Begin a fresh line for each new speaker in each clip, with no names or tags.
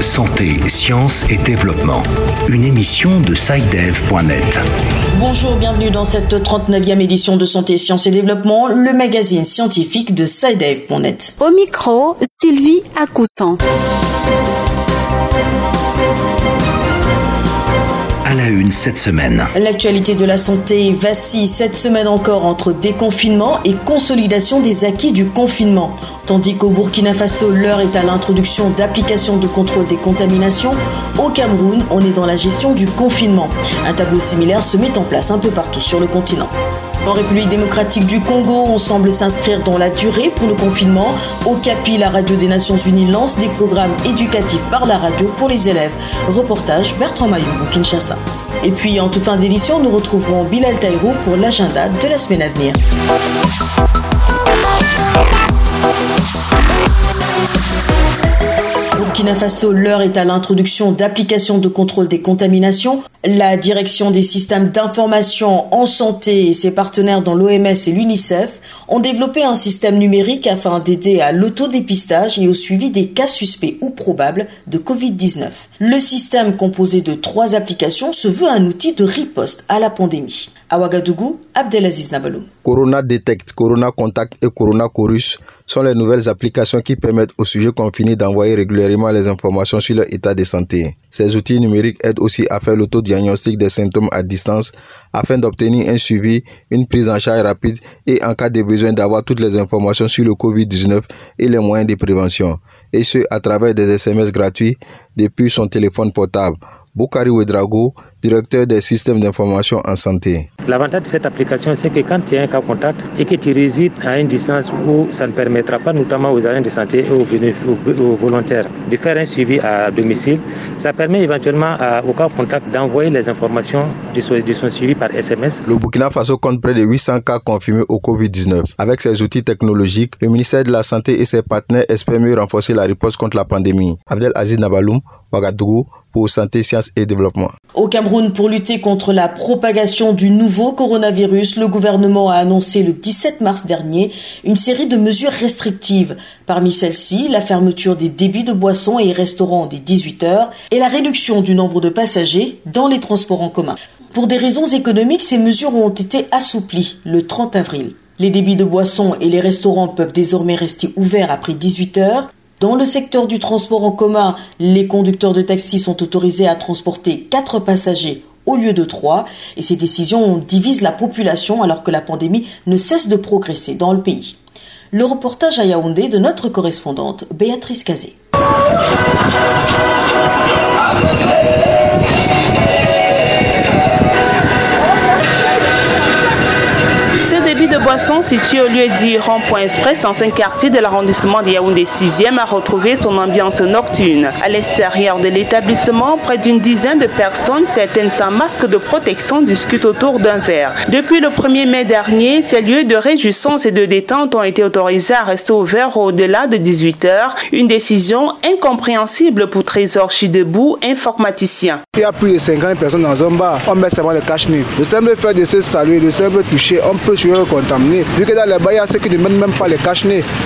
Santé, sciences et développement. Une émission de SciDev.net.
Bonjour, bienvenue dans cette 39e édition de Santé, sciences et développement, le magazine scientifique de SciDev.net.
Au micro, Sylvie Acoussan.
Cette semaine.
L'actualité de la santé vacille cette semaine encore entre déconfinement et consolidation des acquis du confinement. Tandis qu'au Burkina Faso, l'heure est à l'introduction d'applications de contrôle des contaminations, au Cameroun, on est dans la gestion du confinement. Un tableau similaire se met en place un peu partout sur le continent. En République démocratique du Congo, on semble s'inscrire dans la durée pour le confinement. Au CAPI, la radio des Nations Unies lance des programmes éducatifs par la radio pour les élèves. Reportage Bertrand Mayou, Kinshasa. Et puis, en toute fin d'édition, nous retrouverons Bilal Taïrou pour l'agenda de la semaine à venir. Burkina Faso, l'heure est à l'introduction d'applications de contrôle des contaminations. La direction des systèmes d'information en santé et ses partenaires dans l'OMS et l'UNICEF ont développé un système numérique afin d'aider à l'autodépistage et au suivi des cas suspects ou probables de Covid-19. Le système composé de trois applications se veut un outil de riposte à la pandémie. À Ouagadougou, Abdelaziz Nabalou.
Corona Detect, Corona Contact et Corona Chorus sont les nouvelles applications qui permettent aux sujets confinés d'envoyer régulièrement les informations sur leur état de santé. Ces outils numériques aident aussi à faire l'autodiagnostic des symptômes à distance afin d'obtenir un suivi, une prise en charge rapide et en cas de besoin d'avoir toutes les informations sur le COVID-19 et les moyens de prévention. Et ce, à travers des SMS gratuits depuis son téléphone portable. Boukari Ouedrago, directeur des systèmes d'information en santé.
L'avantage de cette application, c'est que quand tu as un cas contact et que tu résides à une distance où ça ne permettra pas, notamment aux agents de santé et aux, volontaires, de faire un suivi à domicile, ça permet éventuellement au cas contact d'envoyer les informations de son, de son, suivi par SMS.
Le Burkina Faso compte près de 800 cas confirmés au Covid-19. Avec ses outils technologiques, le ministère de la Santé et ses partenaires espèrent mieux renforcer la réponse contre la pandémie. Abdel Aziz Nabaloum, Ouagadougou,
Au Cameroun, pour lutter contre la propagation du nouveau coronavirus, le gouvernement a annoncé le 17 mars dernier une série de mesures restrictives. Parmi celles-ci, la fermeture des débits de boissons et restaurants dès 18 heures et la réduction du nombre de passagers dans les transports en commun. Pour des raisons économiques, ces mesures ont été assouplies le 30 avril. Les débits de boissons et les restaurants peuvent désormais rester ouverts après 18 heures. Dans le secteur du transport en commun, les conducteurs de taxi sont autorisés à transporter 4 passagers au lieu de 3 et ces décisions divisent la population alors que la pandémie ne cesse de progresser dans le pays. Le reportage à Yaoundé de notre correspondante Béatrice Cazé.
De boisson situé au lieu dit Rond-Point Express dans un quartier de l'arrondissement de Yaoundé 6e a retrouvé son ambiance nocturne. À l'extérieur de l'établissement, près d'une dizaine de personnes, certaines sans masque de protection, discutent autour d'un verre. Depuis le 1er mai dernier, ces lieux de réjouissance et de détente ont été autorisés à rester ouverts au-delà de 18 heures, une décision incompréhensible pour Trésor Chidebou, informaticien.
Il y a plus de 50 personnes dans un bar, on met seulement le cache-nez. Le simple fait de se saluer, le simple toucher, on peut tuer le contaminés. Vu que dans les bars, il y a ceux qui ne mettent même pas les cache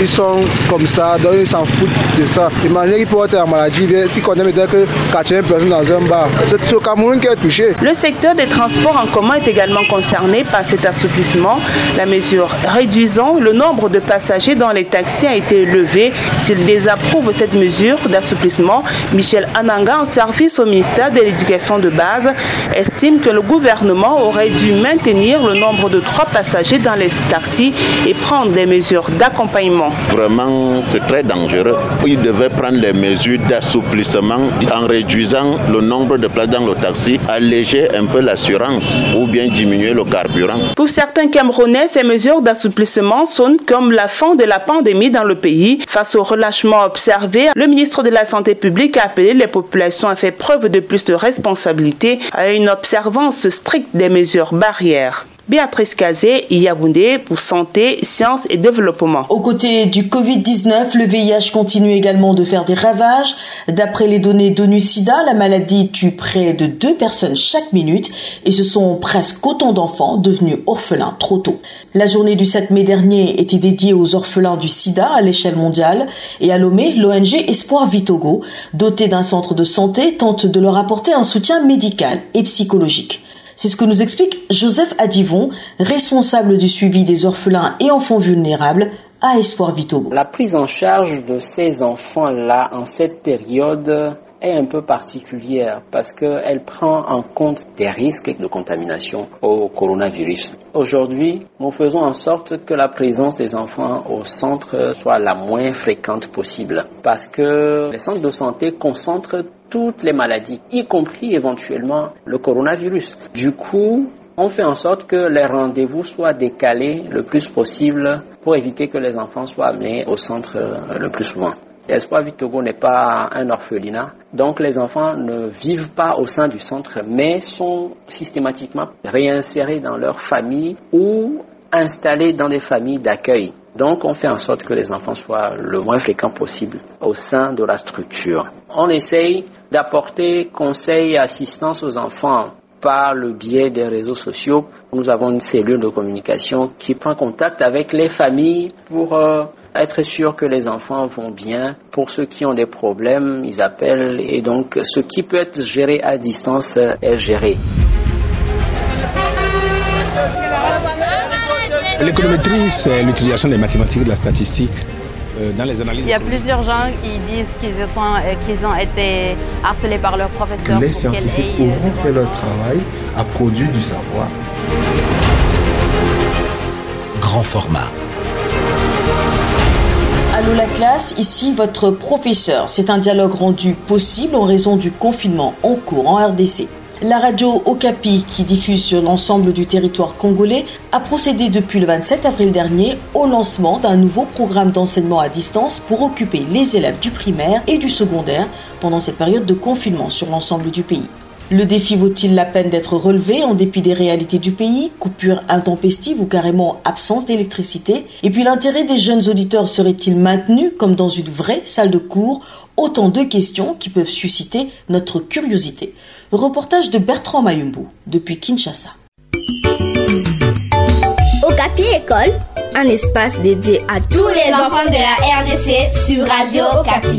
Ils sont comme ça, donc ils s'en foutent de ça. Imaginez qu'ils être en maladie si on aime que 80 personnes dans un bar. C'est le Cameroun qui est touché.
Le secteur des transports en commun est également concerné par cet assouplissement. La mesure réduisant le nombre de passagers dans les taxis a été levée. S'il désapprouve cette mesure d'assouplissement, Michel Ananga, en service au ministère de l'Éducation de base, estime que le gouvernement aurait dû maintenir le nombre de trois passagers dans les taxis et prendre des mesures d'accompagnement.
Vraiment, c'est très dangereux. Il devait prendre les mesures d'assouplissement en réduisant le nombre de places dans le taxi, alléger un peu l'assurance ou bien diminuer le carburant.
Pour certains Camerounais, ces mesures d'assouplissement sonnent comme la fin de la pandémie dans le pays. Face au relâchement observé, le ministre de la Santé publique a appelé les populations à faire preuve de plus de responsabilité à une observance stricte des mesures barrières. Béatrice Kazé, Yaoundé pour Santé, Sciences et Développement.
Aux côtés du Covid-19, le VIH continue également de faire des ravages. D'après les données d'ONU-SIDA, la maladie tue près de deux personnes chaque minute et ce sont presque autant d'enfants devenus orphelins trop tôt. La journée du 7 mai dernier était dédiée aux orphelins du sida à l'échelle mondiale et à Lomé, l'ONG Espoir Vitogo, dotée d'un centre de santé, tente de leur apporter un soutien médical et psychologique. C'est ce que nous explique Joseph Adivon, responsable du suivi des orphelins et enfants vulnérables à Espoir Vitogo.
La prise en charge de ces enfants-là en cette période est un peu particulière parce qu'elle prend en compte des risques de contamination au coronavirus. Aujourd'hui, nous faisons en sorte que la présence des enfants au centre soit la moins fréquente possible parce que les centres de santé concentrent toutes les maladies, y compris éventuellement le coronavirus. Du coup, on fait en sorte que les rendez-vous soient décalés le plus possible pour éviter que les enfants soient amenés au centre le plus souvent. Espoir Vitogo n'est pas un orphelinat, donc les enfants ne vivent pas au sein du centre, mais sont systématiquement réinsérés dans leur famille ou installés dans des familles d'accueil. Donc on fait en sorte que les enfants soient le moins fréquents possible au sein de la structure. On essaye d'apporter conseils et assistance aux enfants par le biais des réseaux sociaux. Nous avons une cellule de communication qui prend contact avec les familles pour euh, être sûr que les enfants vont bien. Pour ceux qui ont des problèmes, ils appellent et donc ce qui peut être géré à distance est géré.
L'économétrie, c'est l'utilisation des mathématiques de la statistique euh, dans les analyses.
Il y a plusieurs gens qui disent qu'ils ont, euh, qu'ils ont été harcelés par leurs professeurs.
Les scientifiques auront fait leur travail, à produire du savoir.
Grand format.
Allô la classe, ici votre professeur. C'est un dialogue rendu possible en raison du confinement en cours en RDC. La radio Okapi, qui diffuse sur l'ensemble du territoire congolais, a procédé depuis le 27 avril dernier au lancement d'un nouveau programme d'enseignement à distance pour occuper les élèves du primaire et du secondaire pendant cette période de confinement sur l'ensemble du pays. Le défi vaut-il la peine d'être relevé en dépit des réalités du pays, coupure intempestive ou carrément absence d'électricité? Et puis l'intérêt des jeunes auditeurs serait-il maintenu comme dans une vraie salle de cours? Autant de questions qui peuvent susciter notre curiosité. Reportage de Bertrand Mayumbu depuis Kinshasa.
Okapi École, un espace dédié à tous les enfants de la RDC sur Radio Okapi.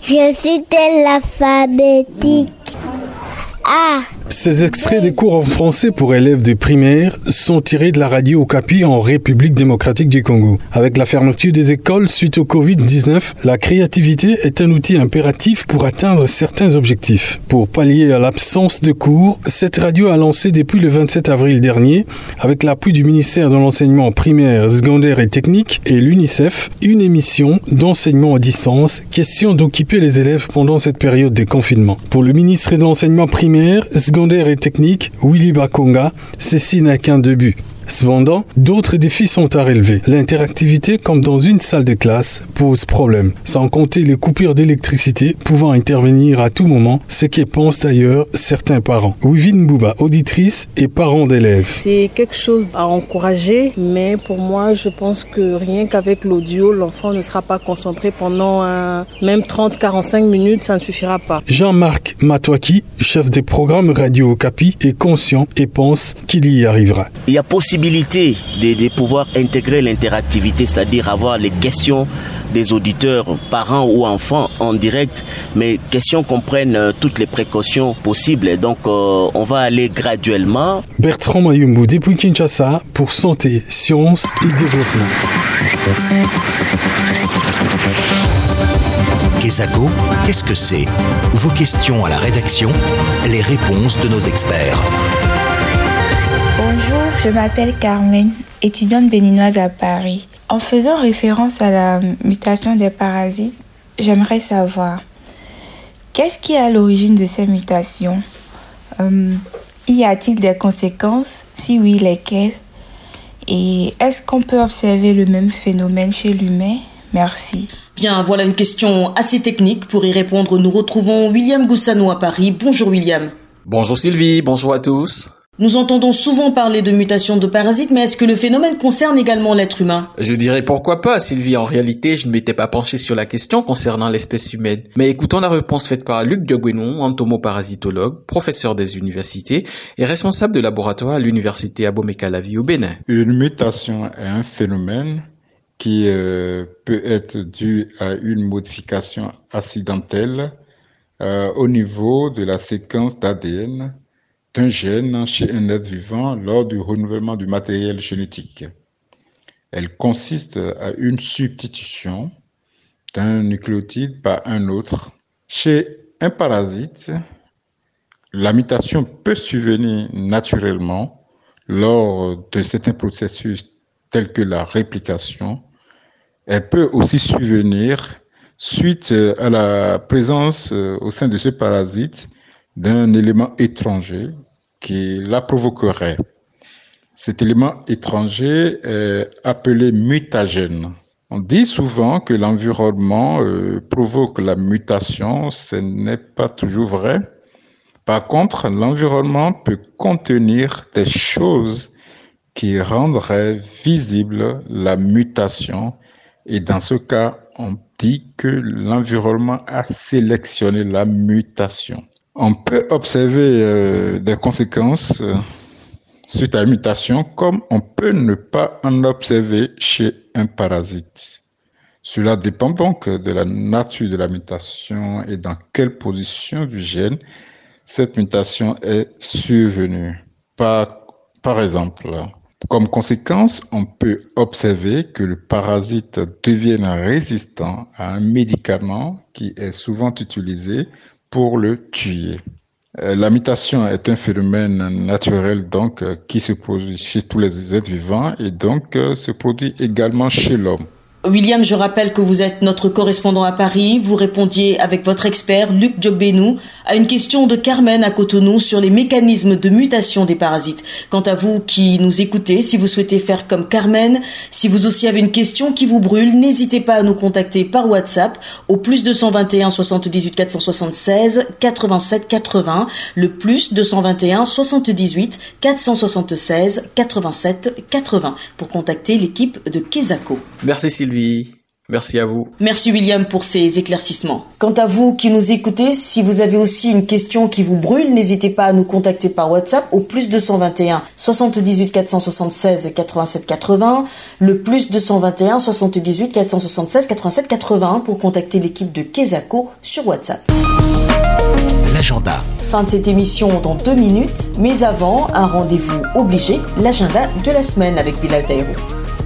Je suis de l'alphabétique. A.
Ces extraits des cours en français pour élèves de primaire sont tirés de la radio Okapi en République démocratique du Congo. Avec la fermeture des écoles suite au Covid-19, la créativité est un outil impératif pour atteindre certains objectifs. Pour pallier à l'absence de cours, cette radio a lancé depuis le 27 avril dernier, avec l'appui du ministère de l'enseignement primaire, secondaire et technique et l'UNICEF, une émission d'enseignement à distance, question d'occuper les élèves pendant cette période de confinement. Pour le ministre de l'enseignement primaire, secondaire et technique, Willy Bakonga, ceci n'a qu'un début. Cependant, d'autres défis sont à relever. L'interactivité, comme dans une salle de classe, pose problème, sans compter les coupures d'électricité pouvant intervenir à tout moment, ce que pensent d'ailleurs certains parents. Wivine Bouba, auditrice et parent d'élèves.
C'est quelque chose à encourager, mais pour moi, je pense que rien qu'avec l'audio, l'enfant ne sera pas concentré pendant un, même 30-45 minutes, ça ne suffira pas.
Jean-Marc Matouaki, chef des programmes Radio Capi, est conscient et pense qu'il y arrivera.
Il y a possibilité de, de pouvoir intégrer l'interactivité, c'est-à-dire avoir les questions des auditeurs, parents ou enfants en direct, mais question qu'on prenne euh, toutes les précautions possibles. Donc euh, on va aller graduellement.
Bertrand Mayumbu depuis Kinshasa pour Santé, Sciences et Développement.
Kesako, qu'est-ce que c'est? Vos questions à la rédaction, les réponses de nos experts.
Bonjour, je m'appelle Carmen, étudiante béninoise à Paris. En faisant référence à la mutation des parasites, j'aimerais savoir qu'est-ce qui est à l'origine de ces mutations? Euh, Y a-t-il des conséquences? Si oui, lesquelles? Et est-ce qu'on peut observer le même phénomène chez l'humain? Merci.
Bien, voilà une question assez technique. Pour y répondre, nous retrouvons William Goussano à Paris. Bonjour William.
Bonjour Sylvie, bonjour à tous.
Nous entendons souvent parler de mutation de parasites, mais est-ce que le phénomène concerne également l'être humain?
Je dirais pourquoi pas, Sylvie. En réalité, je ne m'étais pas penché sur la question concernant l'espèce humaine. Mais écoutons la réponse faite par Luc Diogbenon, entomoparasitologue, professeur des universités et responsable de laboratoire à l'université Abomey-Calavi au Bénin.
Une mutation est un phénomène qui euh, peut être dû à une modification accidentelle euh, au niveau de la séquence d'ADN d'un gène chez un être vivant lors du renouvellement du matériel génétique. Elle consiste à une substitution d'un nucléotide par un autre. Chez un parasite, la mutation peut survenir naturellement lors de certains processus tels que la réplication. Elle peut aussi survenir suite à la présence au sein de ce parasite d'un élément étranger qui la provoquerait. Cet élément étranger est appelé mutagène. On dit souvent que l'environnement euh, provoque la mutation, ce n'est pas toujours vrai. Par contre, l'environnement peut contenir des choses qui rendraient visible la mutation et dans ce cas, on dit que l'environnement a sélectionné la mutation. On peut observer euh, des conséquences euh, suite à une mutation comme on peut ne pas en observer chez un parasite. Cela dépend donc de la nature de la mutation et dans quelle position du gène cette mutation est survenue. Par, par exemple, comme conséquence, on peut observer que le parasite devienne résistant à un médicament qui est souvent utilisé pour le tuer. Euh, la mutation est un phénomène naturel donc euh, qui se produit chez tous les êtres vivants et donc euh, se produit également chez l'homme.
William, je rappelle que vous êtes notre correspondant à Paris. Vous répondiez avec votre expert Luc Djogbenou à une question de Carmen à Cotonou sur les mécanismes de mutation des parasites. Quant à vous qui nous écoutez, si vous souhaitez faire comme Carmen, si vous aussi avez une question qui vous brûle, n'hésitez pas à nous contacter par WhatsApp au plus 221 78 476 87 80, le plus 221 78 476 87 80 pour contacter l'équipe de Kesako.
Merci Sylvie. Merci à vous.
Merci William pour ces éclaircissements. Quant à vous qui nous écoutez, si vous avez aussi une question qui vous brûle, n'hésitez pas à nous contacter par WhatsApp au plus 221 78 476 87 80, le plus 221 78 476 87 80 pour contacter l'équipe de Kesako sur WhatsApp.
L'agenda.
Fin de cette émission dans deux minutes, mais avant, un rendez-vous obligé, l'agenda de la semaine avec Bilal Taïrou.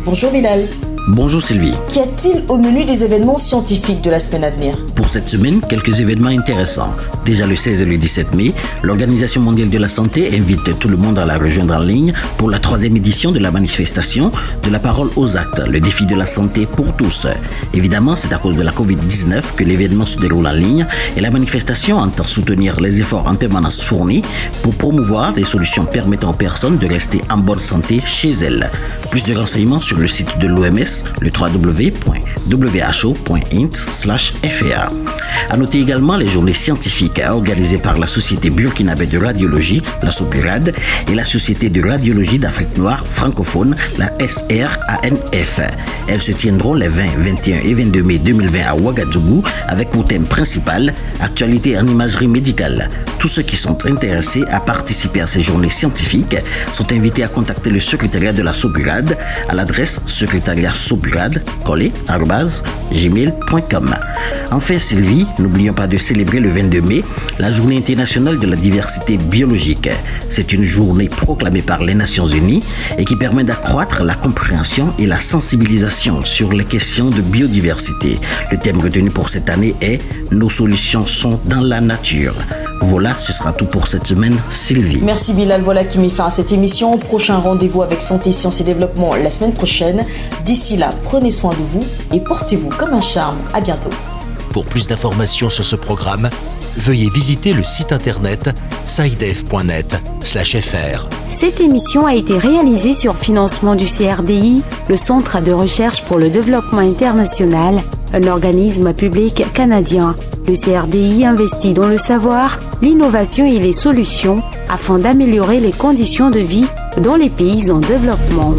Bonjour Bilal.
Bonjour Sylvie.
Qu'y a-t-il au menu des événements scientifiques de la semaine à venir
Pour cette semaine, quelques événements intéressants. Déjà le 16 et le 17 mai, l'Organisation mondiale de la santé invite tout le monde à la rejoindre en ligne pour la troisième édition de la manifestation de la parole aux actes, le défi de la santé pour tous. Évidemment, c'est à cause de la Covid-19 que l'événement se déroule en ligne et la manifestation entend soutenir les efforts en permanence fournis pour promouvoir des solutions permettant aux personnes de rester en bonne santé chez elles. Plus de renseignements sur le site de l'OMS le www.who.int/fr. À noter également les journées scientifiques organisées par la Société burkinabé de radiologie, la SOBURAD, et la Société de radiologie d'Afrique noire francophone, la SRANF. Elles se tiendront les 20, 21 et 22 mai 2020 à Ouagadougou avec pour thème principal Actualité en imagerie médicale. Tous ceux qui sont intéressés à participer à ces journées scientifiques sont invités à contacter le secrétariat de la SOBURAD à l'adresse secrétariat gmail.com. Enfin, Sylvie, n'oublions pas de célébrer le 22 mai la journée internationale de la diversité biologique. C'est une journée proclamée par les Nations Unies et qui permet d'accroître la compréhension et la sensibilisation sur les questions de biodiversité. Le thème retenu pour cette année est Nos solutions sont dans la nature. Voilà, ce sera tout pour cette semaine, Sylvie.
Merci Bilal, voilà qui met fin à cette émission. Prochain rendez-vous avec Santé, Sciences et Développement la semaine prochaine. D'ici là, prenez soin de vous et portez-vous comme un charme. À bientôt.
Pour plus d'informations sur ce programme, veuillez visiter le site internet sidef.net/fr.
Cette émission a été réalisée sur financement du CRDI, le Centre de recherche pour le développement international, un organisme public canadien. Le CRDI investit dans le savoir, l'innovation et les solutions afin d'améliorer les conditions de vie dans les pays en développement.